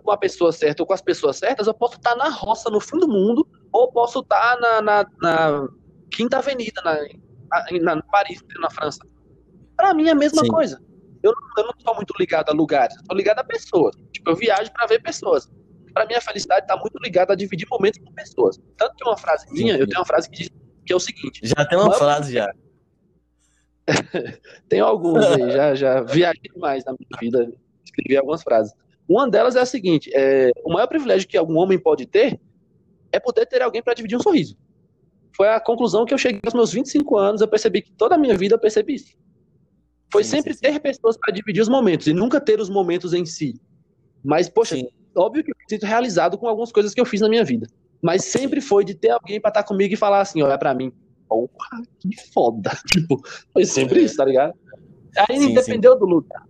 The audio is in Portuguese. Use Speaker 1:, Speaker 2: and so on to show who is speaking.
Speaker 1: com a pessoa certa ou com as pessoas certas, eu posso estar na roça, no fim do mundo, ou posso estar na, na, na Quinta Avenida, na, na, Paris, na França. Para mim é a mesma Sim. coisa. Eu não, eu não tô muito ligado a lugares, tô ligado a pessoas. Tipo, eu viajo para ver pessoas. Para mim, a felicidade tá muito ligada a dividir momentos com pessoas. Tanto que uma frase minha, eu tenho uma frase que diz que é o seguinte.
Speaker 2: Já tem uma frase, já.
Speaker 1: tem alguns aí, já, já viajei demais na minha vida, escrevi algumas frases. Uma delas é a seguinte: é, o maior privilégio que algum homem pode ter é poder ter alguém para dividir um sorriso. Foi a conclusão que eu cheguei aos meus 25 anos, eu percebi que toda a minha vida eu percebi isso. Foi sim, sempre sim, ter pessoas para dividir os momentos e nunca ter os momentos em si. Mas, poxa, sim. óbvio que eu me sinto realizado com algumas coisas que eu fiz na minha vida. Mas sempre foi de ter alguém para estar tá comigo e falar assim: olha para mim, porra, que foda. Tipo, foi sempre isso, tá ligado? Aí sim, dependeu sim. do lugar.